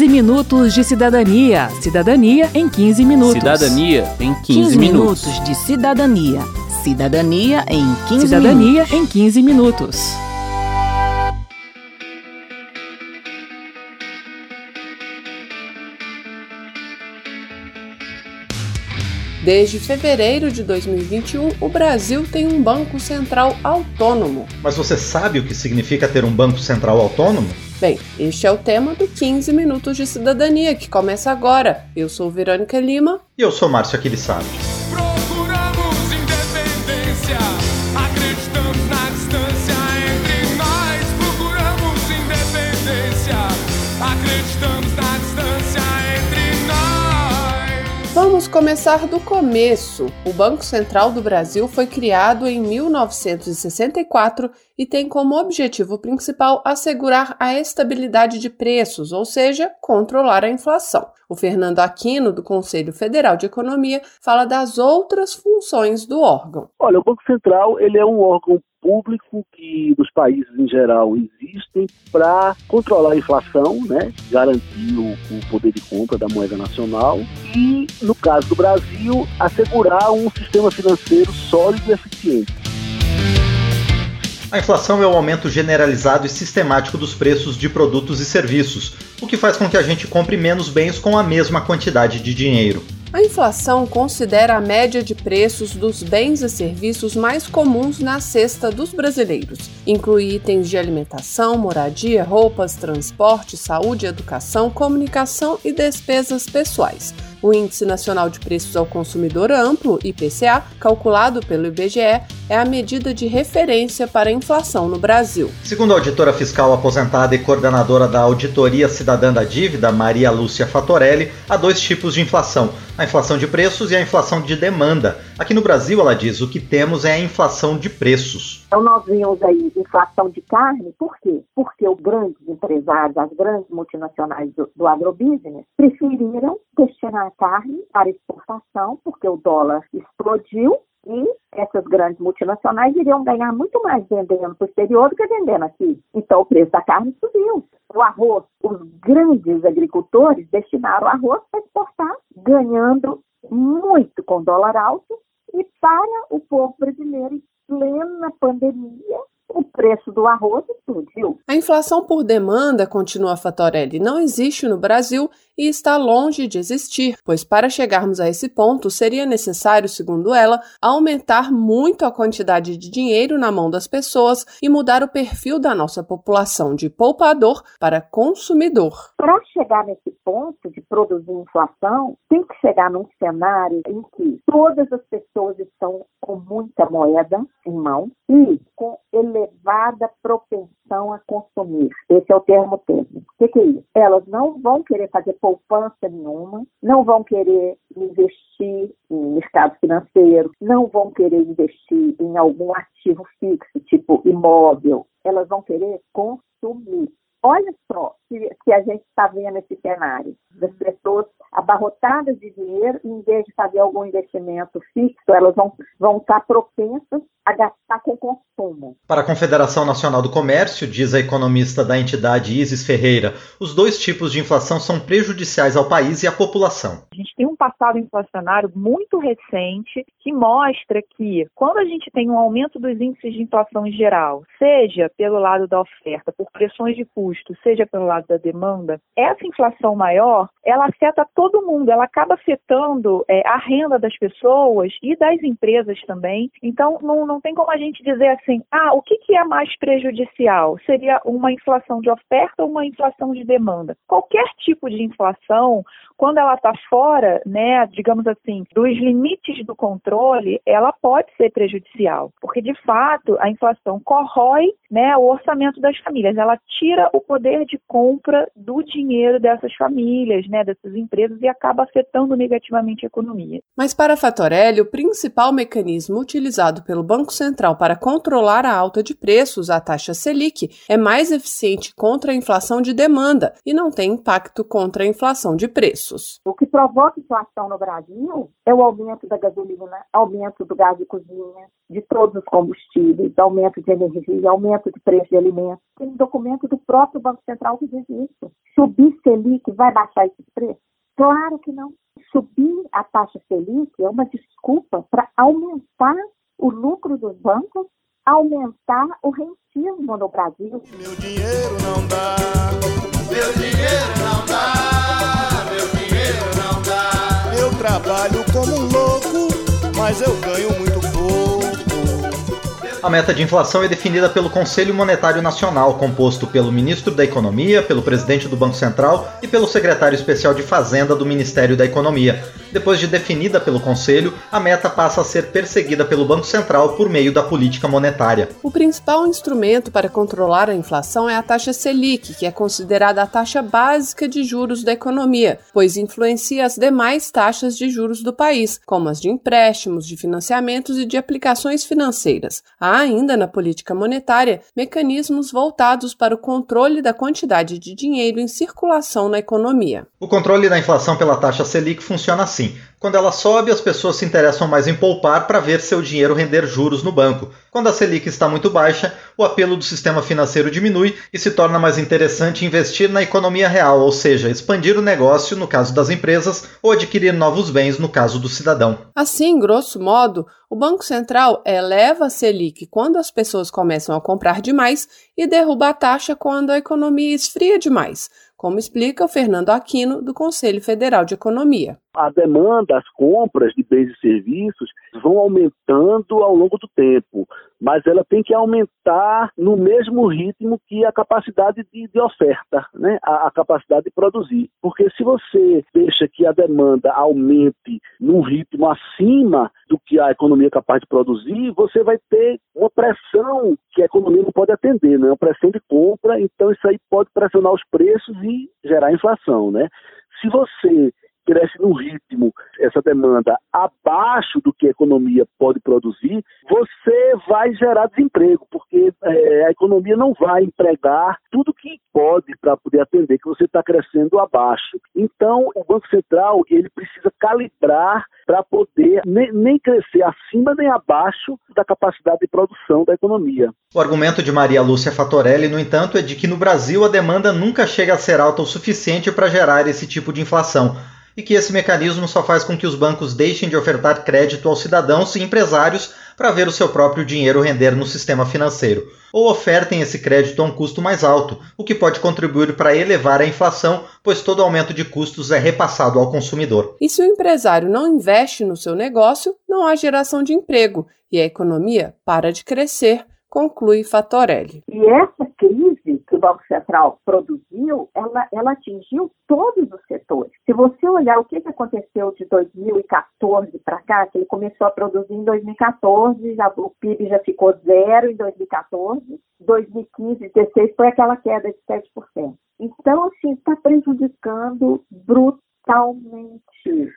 15 minutos de cidadania. Cidadania em 15 minutos. Cidadania em 15, 15 minutos. minutos de cidadania. Cidadania em 15 Cidadania minutos. em 15 minutos. Desde fevereiro de 2021, o Brasil tem um Banco Central autônomo. Mas você sabe o que significa ter um Banco Central autônomo? Bem, este é o tema do 15 Minutos de Cidadania, que começa agora. Eu sou Verônica Lima. E eu sou Márcio Aquilissardi. Começar do começo. O Banco Central do Brasil foi criado em 1964 e tem como objetivo principal assegurar a estabilidade de preços, ou seja, controlar a inflação. O Fernando Aquino, do Conselho Federal de Economia, fala das outras funções do órgão. Olha, o Banco Central ele é um órgão público que nos países em geral existem para controlar a inflação, né, garantir o, o, poder de compra da moeda nacional e, no caso do Brasil, assegurar um sistema financeiro sólido e eficiente. A inflação é o aumento generalizado e sistemático dos preços de produtos e serviços, o que faz com que a gente compre menos bens com a mesma quantidade de dinheiro. A inflação considera a média de preços dos bens e serviços mais comuns na cesta dos brasileiros. Inclui itens de alimentação, moradia, roupas, transporte, saúde, educação, comunicação e despesas pessoais. O Índice Nacional de Preços ao Consumidor Amplo, IPCA, calculado pelo IBGE, é a medida de referência para a inflação no Brasil. Segundo a auditora fiscal aposentada e coordenadora da Auditoria Cidadã da Dívida, Maria Lúcia Fatorelli, há dois tipos de inflação: a inflação de preços e a inflação de demanda. Aqui no Brasil, ela diz, o que temos é a inflação de preços. Então nós vimos aí inflação de carne, por quê? Porque os grandes empresários, as grandes multinacionais do, do agrobusiness, preferiram destinar carne para exportação, porque o dólar explodiu e essas grandes multinacionais iriam ganhar muito mais vendendo para o exterior do que vendendo aqui. Então o preço da carne subiu. O arroz, os grandes agricultores destinaram o arroz para exportar, ganhando muito com dólar alto e para o povo brasileiro em plena pandemia, o preço do arroz explodiu. A inflação por demanda, continua Fatorelli, não existe no Brasil e está longe de existir, pois para chegarmos a esse ponto seria necessário, segundo ela, aumentar muito a quantidade de dinheiro na mão das pessoas e mudar o perfil da nossa população de poupador para consumidor. Para chegar nesse ponto de produzir inflação, tem que chegar num cenário em que todas as pessoas estão com muita moeda em mão e com elevada propensão a consumir. Esse é o termo técnico. O que, que é isso? Elas não vão querer fazer poupança nenhuma, não vão querer investir em mercado financeiro, não vão querer investir em algum ativo fixo, tipo imóvel. Elas vão querer consumir. Olha só que, que a gente está vendo esse cenário das pessoas abarrotadas de dinheiro, em vez de fazer algum investimento fixo, elas vão, vão estar propensas a gastar com consumo. Para a Confederação Nacional do Comércio, diz a economista da entidade Isis Ferreira, os dois tipos de inflação são prejudiciais ao país e à população. A gente tem um passado inflacionário muito recente que mostra que quando a gente tem um aumento dos índices de inflação em geral, seja pelo lado da oferta, por pressões de custo, seja pelo lado da demanda, essa inflação maior, ela afeta todo mundo, ela acaba afetando é, a renda das pessoas e das empresas também. Então, não, não tem como a gente dizer assim, ah, o que, que é mais prejudicial? Seria uma inflação de oferta ou uma inflação de demanda? Qualquer tipo de inflação, quando ela está fora, né, digamos assim, dos limites do controle, ela pode ser prejudicial, porque de fato a inflação corrói, né, o orçamento das famílias, ela tira o poder de compra do dinheiro dessas famílias, né, dessas empresas e acaba afetando negativamente a economia. Mas para Fatorelli, o principal mecanismo utilizado pelo Banco Central para controlar controlar a alta de preços, a taxa Selic é mais eficiente contra a inflação de demanda e não tem impacto contra a inflação de preços. O que provoca inflação no Brasil é o aumento da gasolina, aumento do gás de cozinha, de todos os combustíveis, aumento de energia, aumento de preço de alimentos. Tem um documento do próprio Banco Central que diz isso. Subir Selic vai baixar esses preços? Claro que não. Subir a taxa Selic é uma desculpa para aumentar o lucro dos bancos, aumentar o rentismo no Brasil. Meu dinheiro não dá, meu dinheiro não dá, meu dinheiro não dá. Eu trabalho como um louco, mas eu ganho muito. A meta de inflação é definida pelo Conselho Monetário Nacional, composto pelo ministro da Economia, pelo presidente do Banco Central e pelo secretário especial de Fazenda do Ministério da Economia. Depois de definida pelo Conselho, a meta passa a ser perseguida pelo Banco Central por meio da política monetária. O principal instrumento para controlar a inflação é a taxa Selic, que é considerada a taxa básica de juros da economia, pois influencia as demais taxas de juros do país, como as de empréstimos, de financiamentos e de aplicações financeiras. A Há ainda na política monetária mecanismos voltados para o controle da quantidade de dinheiro em circulação na economia. O controle da inflação pela taxa Selic funciona assim. Quando ela sobe, as pessoas se interessam mais em poupar para ver seu dinheiro render juros no banco. Quando a Selic está muito baixa, o apelo do sistema financeiro diminui e se torna mais interessante investir na economia real, ou seja, expandir o negócio no caso das empresas ou adquirir novos bens no caso do cidadão. Assim, grosso modo, o Banco Central eleva a Selic quando as pessoas começam a comprar demais e derruba a taxa quando a economia esfria demais como explica o Fernando Aquino, do Conselho Federal de Economia. A demanda, as compras de bens e serviços vão aumentando ao longo do tempo, mas ela tem que aumentar no mesmo ritmo que a capacidade de, de oferta, né? A, a, capacidade de produzir. Porque se você deixa que a demanda aumente num ritmo acima do que a economia é capaz de produzir, você vai ter uma pressão que a economia não pode atender, né? uma pressão de compra, então isso aí pode pressionar os preços e gerar inflação. Né? Se você cresce num ritmo, essa demanda abaixo do que a economia pode produzir, você vai gerar desemprego, porque é, a economia não vai empregar tudo que pode para poder atender, que você está crescendo abaixo. Então, o Banco Central ele precisa calibrar para poder nem, nem crescer acima nem abaixo da capacidade de produção da economia. O argumento de Maria Lúcia Fatorelli, no entanto, é de que no Brasil a demanda nunca chega a ser alta o suficiente para gerar esse tipo de inflação e que esse mecanismo só faz com que os bancos deixem de ofertar crédito aos cidadãos e empresários para ver o seu próprio dinheiro render no sistema financeiro, ou ofertem esse crédito a um custo mais alto, o que pode contribuir para elevar a inflação, pois todo aumento de custos é repassado ao consumidor. E se o empresário não investe no seu negócio, não há geração de emprego e a economia para de crescer, conclui Fatorelli. E essa crise que o Banco Central produziu, ela, ela atingiu todos os setores. Se você olhar o que, aconteceu de 2014 para cá, que ele começou a produzir em 2014, já, o PIB já ficou zero em 2014, 2015, 2016 foi aquela queda de 7%. Então, assim, está prejudicando brutalmente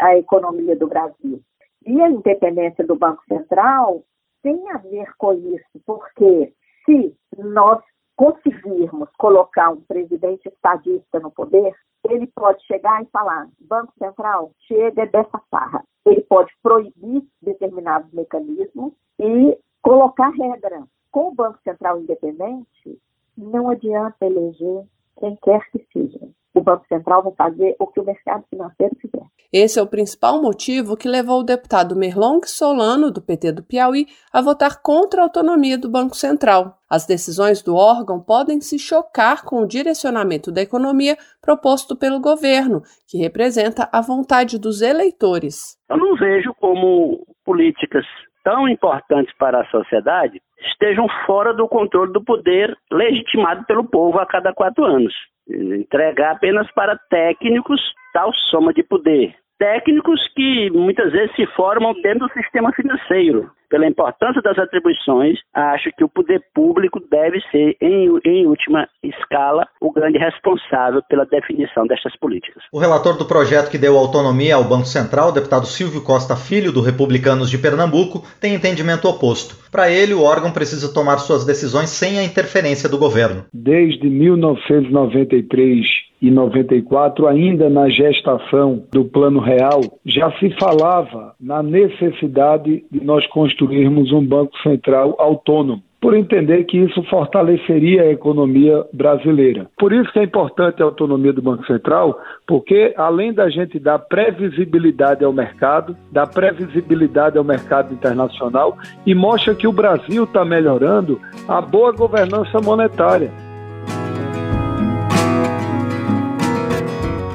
a economia do Brasil. E a independência do Banco Central tem a ver com isso, porque se nós conseguirmos colocar um presidente estadista no poder, ele pode chegar e falar: Banco Central, chega dessa farra. Ele pode proibir determinados mecanismos e colocar regra. Com o Banco Central independente, não adianta eleger quem quer que seja o Banco Central vai fazer o que o mercado financeiro fizer. Esse é o principal motivo que levou o deputado Merlong Solano, do PT do Piauí, a votar contra a autonomia do Banco Central. As decisões do órgão podem se chocar com o direcionamento da economia proposto pelo governo, que representa a vontade dos eleitores. Eu não vejo como políticas tão importantes para a sociedade estejam fora do controle do poder legitimado pelo povo a cada quatro anos entregar apenas para técnicos tal soma de poder. Técnicos que muitas vezes se formam dentro do sistema financeiro. Pela importância das atribuições, acho que o poder público deve ser, em, em última escala, o grande responsável pela definição destas políticas. O relator do projeto que deu autonomia ao Banco Central, o deputado Silvio Costa Filho, do Republicanos de Pernambuco, tem entendimento oposto. Para ele, o órgão precisa tomar suas decisões sem a interferência do governo. Desde 1993 e 94, ainda na gestação do Plano Real, já se falava na necessidade de nós construirmos um Banco Central autônomo por entender que isso fortaleceria a economia brasileira. Por isso que é importante a autonomia do Banco Central, porque além da gente dar previsibilidade ao mercado, dar previsibilidade ao mercado internacional e mostra que o Brasil está melhorando a boa governança monetária.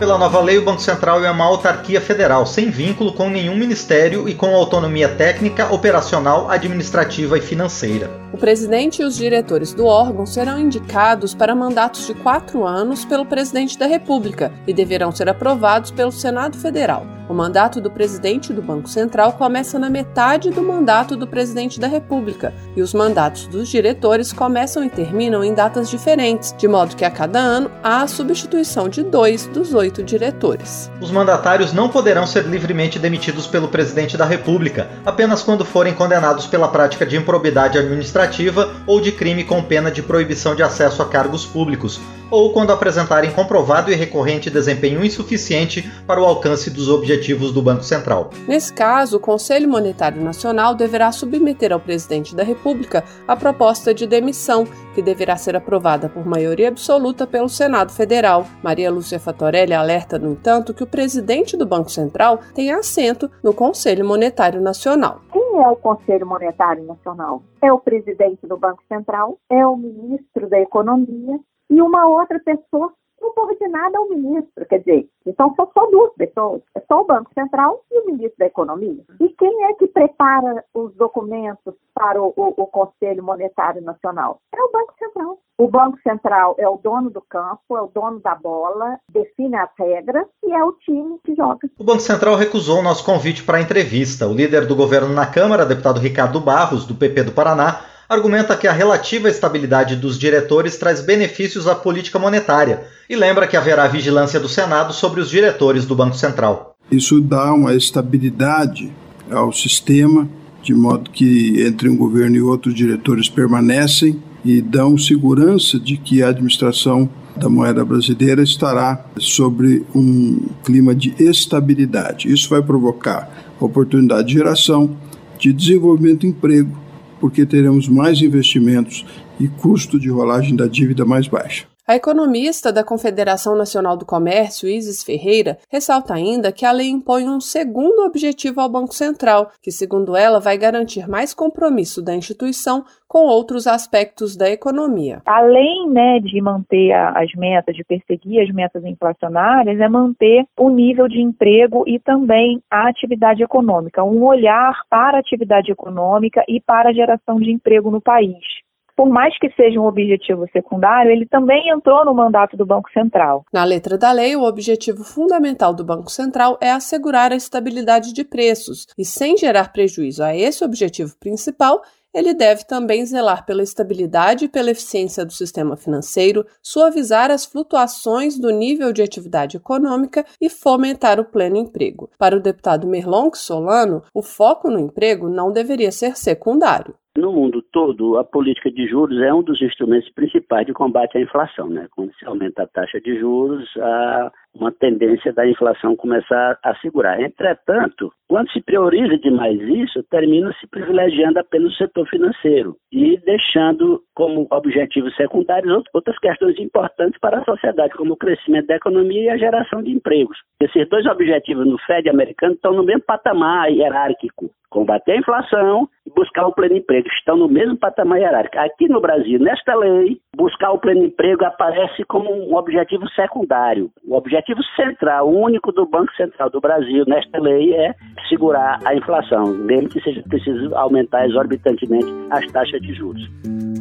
Pela nova lei, o Banco Central é uma autarquia federal, sem vínculo com nenhum ministério e com autonomia técnica, operacional, administrativa e financeira. O presidente e os diretores do órgão serão indicados para mandatos de quatro anos pelo presidente da República e deverão ser aprovados pelo Senado Federal. O mandato do presidente do Banco Central começa na metade do mandato do presidente da República, e os mandatos dos diretores começam e terminam em datas diferentes, de modo que a cada ano há a substituição de dois dos oito diretores. Os mandatários não poderão ser livremente demitidos pelo presidente da República, apenas quando forem condenados pela prática de improbidade administrativa ou de crime com pena de proibição de acesso a cargos públicos, ou quando apresentarem comprovado e recorrente desempenho insuficiente para o alcance dos objetivos do Banco Central. Nesse caso, o Conselho Monetário Nacional deverá submeter ao presidente da República a proposta de demissão, que deverá ser aprovada por maioria absoluta pelo Senado Federal. Maria Lúcia Fatorelli alerta, no entanto, que o presidente do Banco Central tem assento no Conselho Monetário Nacional. Quem é o Conselho Monetário Nacional? É o presidente do Banco Central, é o ministro da Economia e uma outra pessoa subordinada ao ministro. Quer dizer, então são só duas pessoas. É só o Banco Central e o ministro da Economia. E quem é que prepara os documentos para o, o, o Conselho Monetário Nacional? É o Banco Central. O Banco Central é o dono do campo, é o dono da bola, define as regras e é o time que joga. O Banco Central recusou o nosso convite para a entrevista. O líder do governo na Câmara, deputado Ricardo Barros, do PP do Paraná, argumenta que a relativa estabilidade dos diretores traz benefícios à política monetária e lembra que haverá vigilância do Senado sobre os diretores do Banco Central. Isso dá uma estabilidade ao sistema, de modo que entre um governo e outro os diretores permanecem e dão segurança de que a administração da moeda brasileira estará sobre um clima de estabilidade. Isso vai provocar oportunidade de geração, de desenvolvimento e emprego porque teremos mais investimentos e custo de rolagem da dívida mais baixa. A economista da Confederação Nacional do Comércio, Isis Ferreira, ressalta ainda que a lei impõe um segundo objetivo ao Banco Central, que, segundo ela, vai garantir mais compromisso da instituição com outros aspectos da economia. Além né, de manter as metas, de perseguir as metas inflacionárias, é manter o nível de emprego e também a atividade econômica, um olhar para a atividade econômica e para a geração de emprego no país por mais que seja um objetivo secundário, ele também entrou no mandato do Banco Central. Na letra da lei, o objetivo fundamental do Banco Central é assegurar a estabilidade de preços e, sem gerar prejuízo a esse objetivo principal, ele deve também zelar pela estabilidade e pela eficiência do sistema financeiro, suavizar as flutuações do nível de atividade econômica e fomentar o pleno emprego. Para o deputado Merlon Solano, o foco no emprego não deveria ser secundário. No mundo todo, a política de juros é um dos instrumentos principais de combate à inflação. Né? Quando se aumenta a taxa de juros, há uma tendência da inflação começar a segurar. Entretanto, quando se prioriza demais isso, termina se privilegiando apenas o setor financeiro e deixando como objetivos secundários outras questões importantes para a sociedade, como o crescimento da economia e a geração de empregos. Esses dois objetivos no Fed americano estão no mesmo patamar hierárquico combater a inflação buscar o pleno emprego. Estão no mesmo patamar hierárquico. Aqui no Brasil, nesta lei, buscar o pleno emprego aparece como um objetivo secundário. O objetivo central, único do Banco Central do Brasil nesta lei é segurar a inflação, mesmo que seja preciso aumentar exorbitantemente as taxas de juros.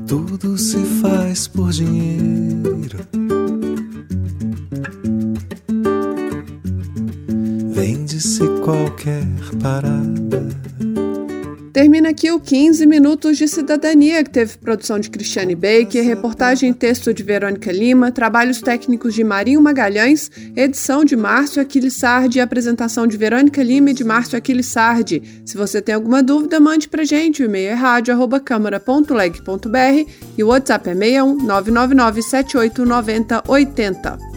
Tudo se faz por dinheiro. Vende-se qualquer parada Termina aqui o 15 Minutos de Cidadania, que teve produção de Cristiane Baker, reportagem e texto de Verônica Lima, trabalhos técnicos de Marinho Magalhães, edição de Márcio Aquiles Sardi e apresentação de Verônica Lima e de Márcio Aquiles Sardi. Se você tem alguma dúvida, mande pra gente. O e-mail é rádio.câmara.leg.br e o WhatsApp é 61 999 78 90 80.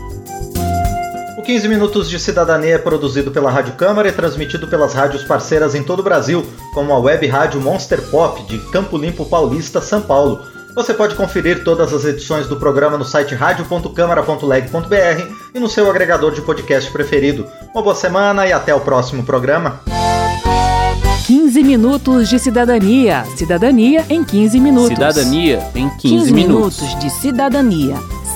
15 Minutos de Cidadania é produzido pela Rádio Câmara e transmitido pelas rádios parceiras em todo o Brasil, como a web rádio Monster Pop de Campo Limpo Paulista, São Paulo. Você pode conferir todas as edições do programa no site radio.câmara.leg.br e no seu agregador de podcast preferido. Uma boa semana e até o próximo programa. 15 minutos de cidadania. Cidadania em 15 minutos. Cidadania em 15, 15 minutos. minutos de cidadania.